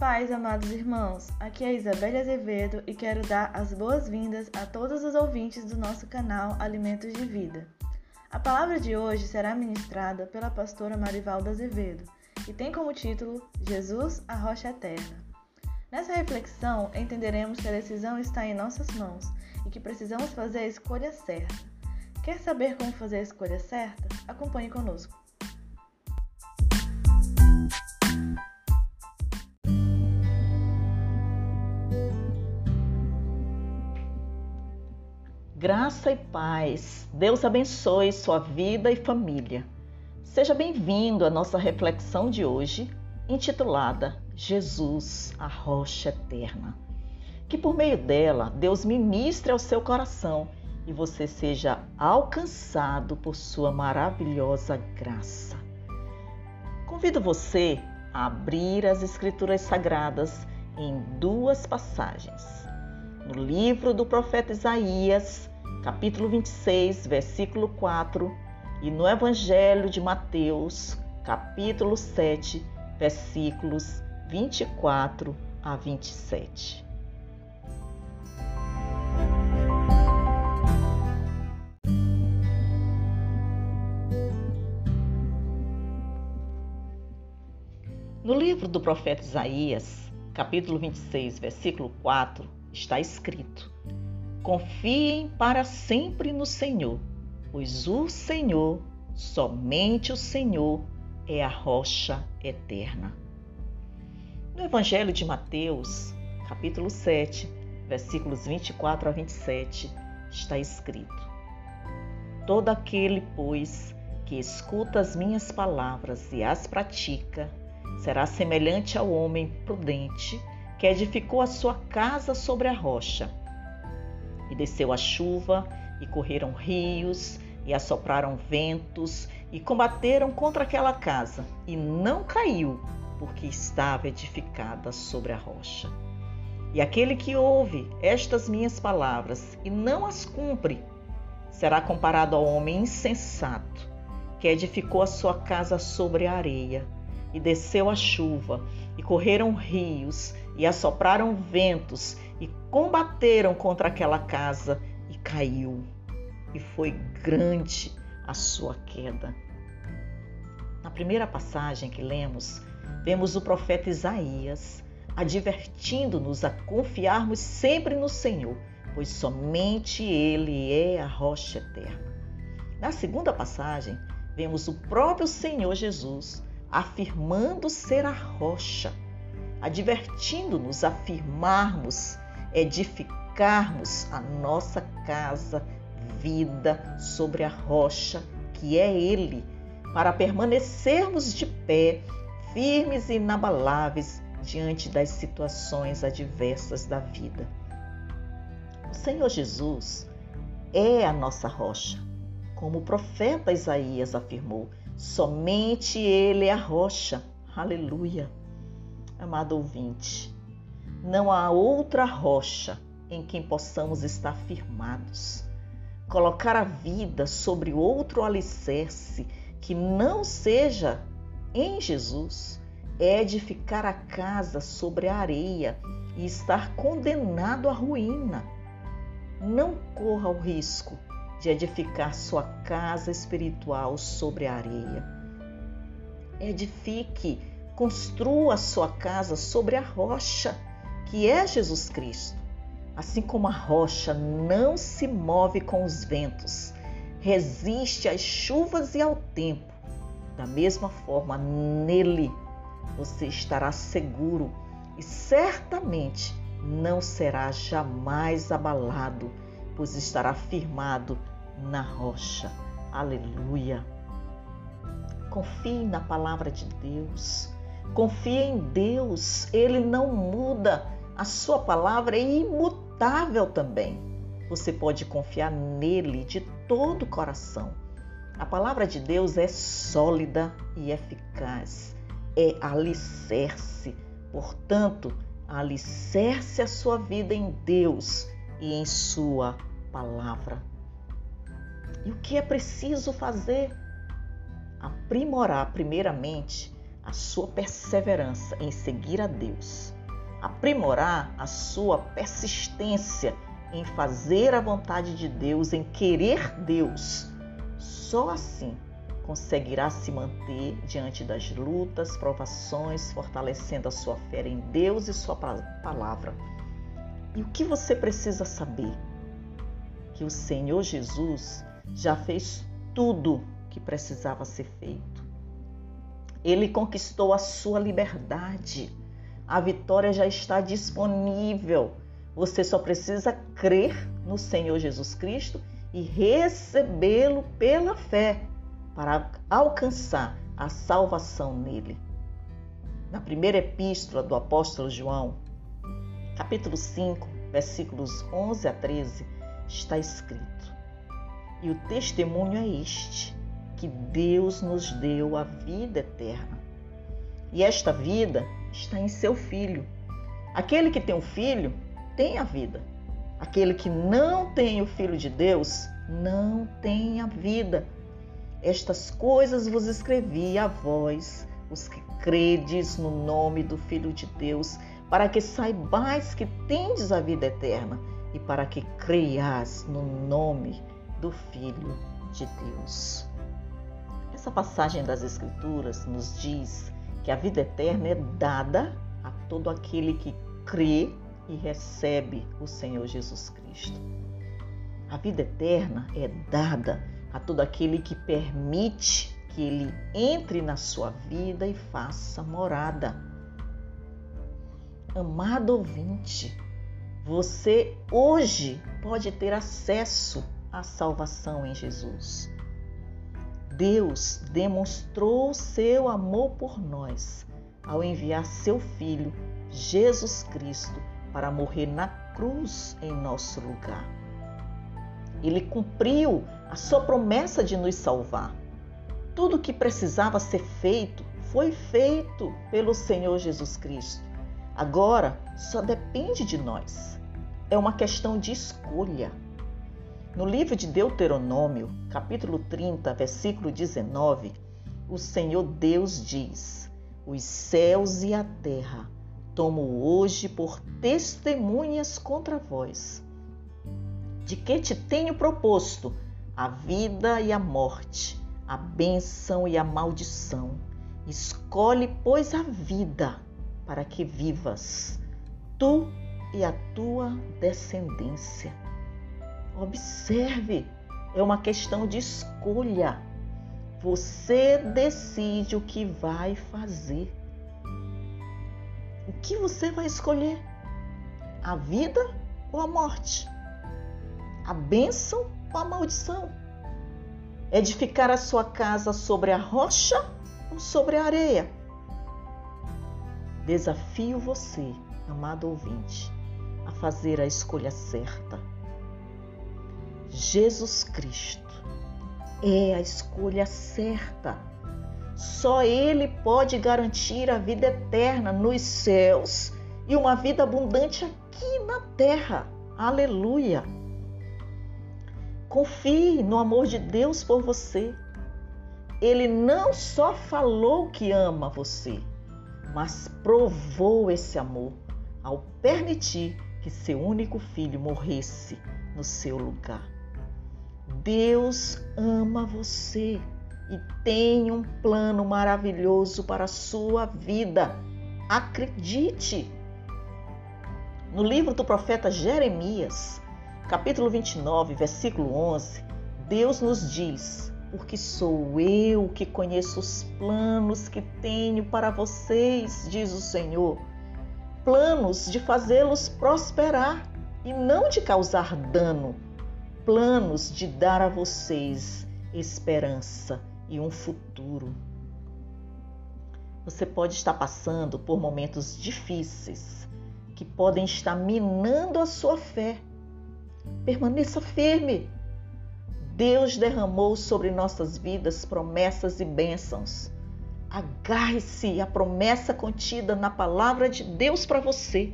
paz, amados irmãos. Aqui é Isabelle Azevedo e quero dar as boas-vindas a todos os ouvintes do nosso canal Alimentos de Vida. A palavra de hoje será ministrada pela pastora Marivalda Azevedo e tem como título Jesus, a Rocha Eterna. Nessa reflexão, entenderemos que a decisão está em nossas mãos e que precisamos fazer a escolha certa. Quer saber como fazer a escolha certa? Acompanhe conosco. Graça e paz. Deus abençoe sua vida e família. Seja bem-vindo à nossa reflexão de hoje, intitulada Jesus, a rocha eterna. Que por meio dela, Deus ministre ao seu coração e você seja alcançado por sua maravilhosa graça. Convido você a abrir as Escrituras Sagradas em duas passagens. No livro do profeta Isaías, capítulo 26, versículo 4, e no Evangelho de Mateus, capítulo 7, versículos 24 a 27. No livro do profeta Isaías, capítulo 26, versículo 4, está escrito: Confiem para sempre no Senhor, pois o Senhor, somente o Senhor, é a rocha eterna. No Evangelho de Mateus, capítulo 7, versículos 24 a 27, está escrito: Todo aquele, pois, que escuta as minhas palavras e as pratica, será semelhante ao homem prudente que edificou a sua casa sobre a rocha. E desceu a chuva, e correram rios, e assopraram ventos, e combateram contra aquela casa, e não caiu, porque estava edificada sobre a rocha. E aquele que ouve estas minhas palavras e não as cumpre, será comparado ao homem insensato, que edificou a sua casa sobre a areia, e desceu a chuva, e correram rios, e assopraram ventos, e combateram contra aquela casa e caiu, e foi grande a sua queda. Na primeira passagem que lemos, vemos o profeta Isaías advertindo-nos a confiarmos sempre no Senhor, pois somente Ele é a rocha eterna. Na segunda passagem, vemos o próprio Senhor Jesus afirmando ser a rocha, advertindo-nos a firmarmos edificarmos a nossa casa, vida sobre a rocha que é Ele, para permanecermos de pé, firmes e inabaláveis diante das situações adversas da vida. O Senhor Jesus é a nossa rocha, como o profeta Isaías afirmou, somente Ele é a rocha. Aleluia. Amado ouvinte, não há outra rocha em quem possamos estar firmados. Colocar a vida sobre outro alicerce que não seja em Jesus é edificar a casa sobre a areia e estar condenado à ruína. Não corra o risco de edificar sua casa espiritual sobre a areia. Edifique, construa sua casa sobre a rocha que é Jesus Cristo. Assim como a rocha não se move com os ventos, resiste às chuvas e ao tempo, da mesma forma, nele você estará seguro e certamente não será jamais abalado, pois estará firmado na rocha. Aleluia. Confie na palavra de Deus. Confie em Deus. Ele não muda. A sua palavra é imutável também. Você pode confiar nele de todo o coração. A palavra de Deus é sólida e eficaz, é alicerce. Portanto, alicerce a sua vida em Deus e em Sua palavra. E o que é preciso fazer? Aprimorar, primeiramente, a sua perseverança em seguir a Deus, aprimorar a sua persistência em fazer a vontade de Deus, em querer Deus, só assim conseguirá se manter diante das lutas, provações, fortalecendo a sua fé em Deus e sua palavra. E o que você precisa saber? Que o Senhor Jesus já fez tudo que precisava ser feito. Ele conquistou a sua liberdade. A vitória já está disponível. Você só precisa crer no Senhor Jesus Cristo e recebê-lo pela fé para alcançar a salvação nele. Na primeira epístola do apóstolo João, capítulo 5, versículos 11 a 13, está escrito: E o testemunho é este, que Deus nos deu a vida eterna. E esta vida está em seu Filho. Aquele que tem o Filho tem a vida. Aquele que não tem o Filho de Deus não tem a vida. Estas coisas vos escrevi a vós, os que credes no nome do Filho de Deus, para que saibais que tendes a vida eterna e para que creias no nome do Filho de Deus. Essa passagem das Escrituras nos diz que a vida eterna é dada a todo aquele que crê e recebe o Senhor Jesus Cristo. A vida eterna é dada a todo aquele que permite que ele entre na sua vida e faça morada. Amado ouvinte, você hoje pode ter acesso à salvação em Jesus. Deus demonstrou seu amor por nós ao enviar seu Filho, Jesus Cristo, para morrer na cruz em nosso lugar. Ele cumpriu a sua promessa de nos salvar. Tudo o que precisava ser feito foi feito pelo Senhor Jesus Cristo. Agora só depende de nós. É uma questão de escolha. No livro de Deuteronômio, capítulo 30, versículo 19, o Senhor Deus diz: Os céus e a terra tomo hoje por testemunhas contra vós, de que te tenho proposto a vida e a morte, a bênção e a maldição. Escolhe, pois, a vida para que vivas, tu e a tua descendência. Observe, é uma questão de escolha. Você decide o que vai fazer. O que você vai escolher? A vida ou a morte? A bênção ou a maldição? Edificar a sua casa sobre a rocha ou sobre a areia? Desafio você, amado ouvinte, a fazer a escolha certa. Jesus Cristo é a escolha certa. Só Ele pode garantir a vida eterna nos céus e uma vida abundante aqui na terra. Aleluia! Confie no amor de Deus por você. Ele não só falou que ama você, mas provou esse amor ao permitir que seu único filho morresse no seu lugar. Deus ama você e tem um plano maravilhoso para a sua vida. Acredite! No livro do profeta Jeremias, capítulo 29, versículo 11, Deus nos diz: Porque sou eu que conheço os planos que tenho para vocês, diz o Senhor. Planos de fazê-los prosperar e não de causar dano. Planos de dar a vocês esperança e um futuro. Você pode estar passando por momentos difíceis que podem estar minando a sua fé Permaneça firme. Deus derramou sobre nossas vidas promessas e bênçãos. Agarre-se à promessa contida na palavra de Deus para você.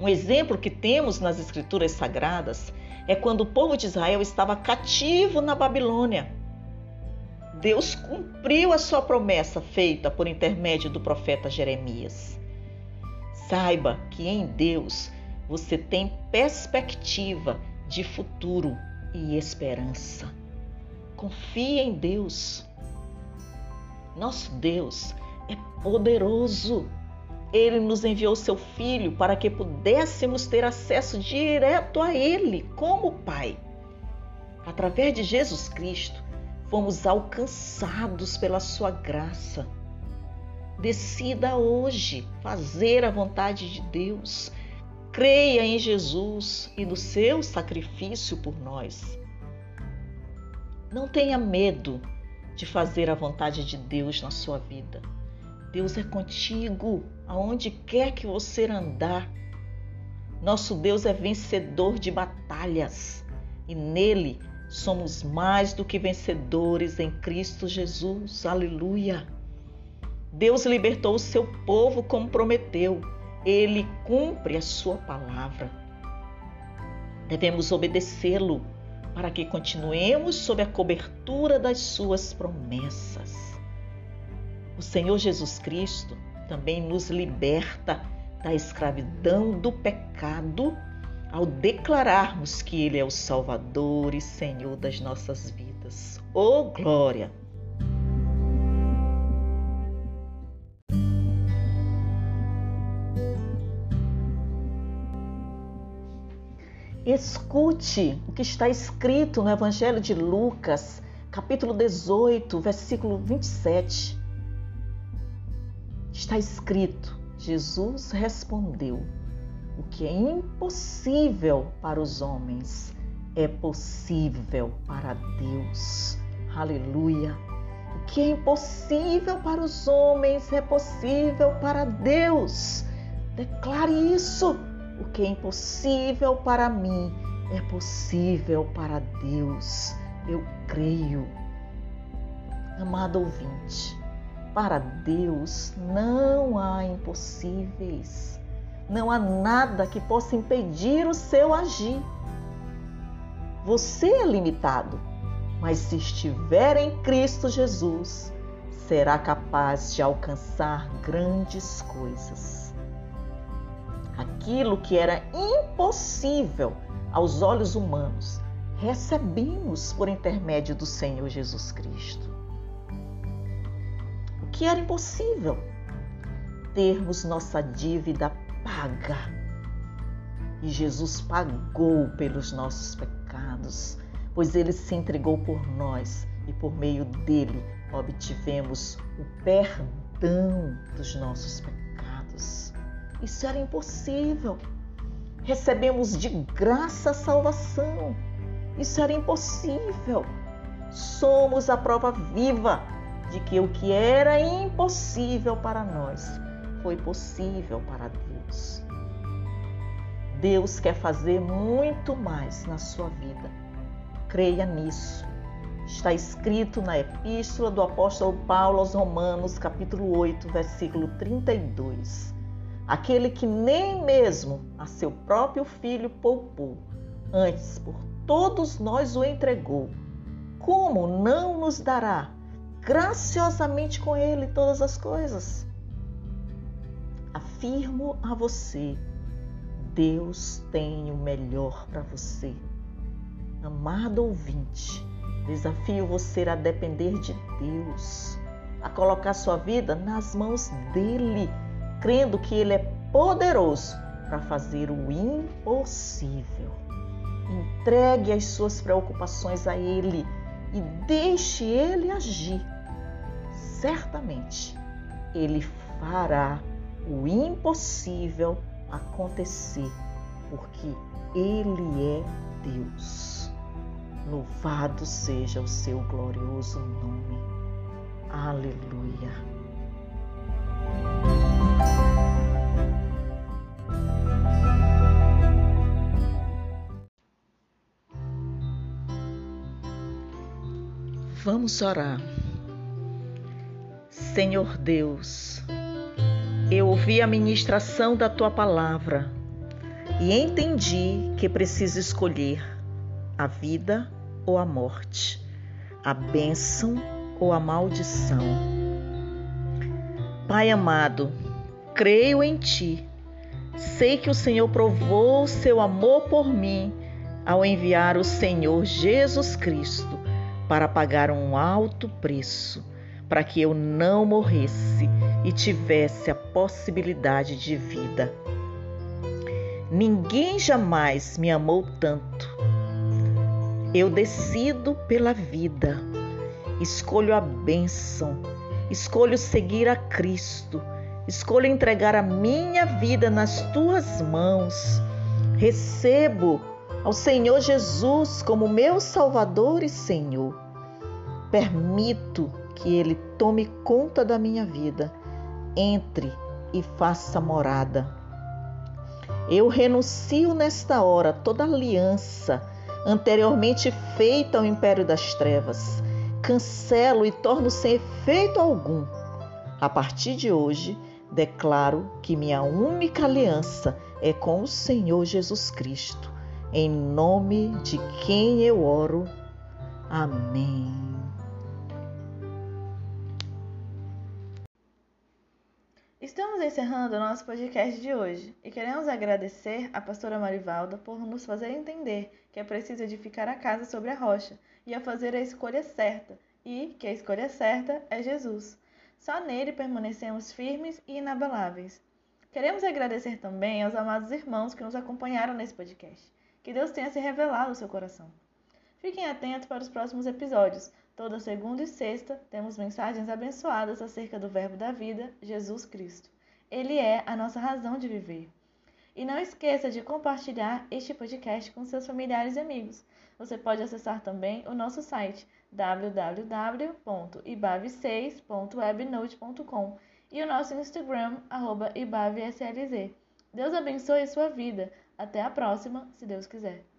Um exemplo que temos nas Escrituras Sagradas é quando o povo de Israel estava cativo na Babilônia. Deus cumpriu a sua promessa feita por intermédio do profeta Jeremias. Saiba que em Deus você tem perspectiva de futuro e esperança. Confie em Deus. Nosso Deus é poderoso. Ele nos enviou seu Filho para que pudéssemos ter acesso direto a Ele como Pai. Através de Jesus Cristo, fomos alcançados pela Sua graça. Decida hoje fazer a vontade de Deus. Creia em Jesus e no seu sacrifício por nós. Não tenha medo de fazer a vontade de Deus na sua vida. Deus é contigo, aonde quer que você andar. Nosso Deus é vencedor de batalhas e nele somos mais do que vencedores em Cristo Jesus. Aleluia! Deus libertou o seu povo como prometeu. Ele cumpre a sua palavra. Devemos obedecê-lo para que continuemos sob a cobertura das suas promessas. O Senhor Jesus Cristo também nos liberta da escravidão do pecado ao declararmos que Ele é o Salvador e Senhor das nossas vidas. Oh, glória! Escute o que está escrito no Evangelho de Lucas, capítulo 18, versículo 27. Está escrito: Jesus respondeu: O que é impossível para os homens é possível para Deus. Aleluia! O que é impossível para os homens é possível para Deus. Declare isso. O que é impossível para mim é possível para Deus. Eu creio. Amado ouvinte, para Deus não há impossíveis. Não há nada que possa impedir o seu agir. Você é limitado, mas se estiver em Cristo Jesus, será capaz de alcançar grandes coisas aquilo que era impossível aos olhos humanos, recebemos por intermédio do Senhor Jesus Cristo. Que era impossível? Termos nossa dívida paga. E Jesus pagou pelos nossos pecados, pois ele se entregou por nós e por meio dele obtivemos o perdão dos nossos pecados. Isso era impossível. Recebemos de graça a salvação. Isso era impossível. Somos a prova viva de que o que era impossível para nós foi possível para Deus. Deus quer fazer muito mais na sua vida. Creia nisso. Está escrito na epístola do apóstolo Paulo aos Romanos, capítulo 8, versículo 32 aquele que nem mesmo a seu próprio filho poupou, antes por todos nós o entregou, como não nos dará graciosamente com ele todas as coisas? Afirmo a você, Deus tem o melhor para você. Amado ouvinte, desafio você a depender de Deus, a colocar sua vida nas mãos dele crendo que Ele é poderoso para fazer o impossível. Entregue as suas preocupações a Ele e deixe Ele agir. Certamente Ele fará o impossível acontecer, porque Ele é Deus. Louvado seja o seu glorioso nome. Aleluia. Vamos orar. Senhor Deus, eu ouvi a ministração da tua palavra e entendi que preciso escolher a vida ou a morte, a bênção ou a maldição. Pai amado, creio em Ti. Sei que o Senhor provou seu amor por mim ao enviar o Senhor Jesus Cristo para pagar um alto preço, para que eu não morresse e tivesse a possibilidade de vida. Ninguém jamais me amou tanto. Eu decido pela vida, escolho a bênção, escolho seguir a Cristo, escolho entregar a minha vida nas tuas mãos. Recebo ao Senhor Jesus como meu Salvador e Senhor. Permito que Ele tome conta da minha vida, entre e faça morada eu renuncio nesta hora toda aliança anteriormente feita ao império das trevas. Cancelo e torno sem efeito algum. A partir de hoje, declaro que minha única aliança é com o Senhor Jesus Cristo. Em nome de quem eu oro. Amém. Estamos encerrando o nosso podcast de hoje e queremos agradecer a pastora Marivalda por nos fazer entender que é preciso edificar a casa sobre a rocha e a fazer a escolha certa, e que a escolha certa é Jesus. Só nele permanecemos firmes e inabaláveis. Queremos agradecer também aos amados irmãos que nos acompanharam nesse podcast. Que Deus tenha se revelado ao seu coração. Fiquem atentos para os próximos episódios. Toda segunda e sexta temos mensagens abençoadas acerca do Verbo da vida, Jesus Cristo. Ele é a nossa razão de viver. E não esqueça de compartilhar este podcast com seus familiares e amigos. Você pode acessar também o nosso site www.ibave6.webnote.com e o nosso Instagram, ibavslz. Deus abençoe a sua vida. Até a próxima, se Deus quiser.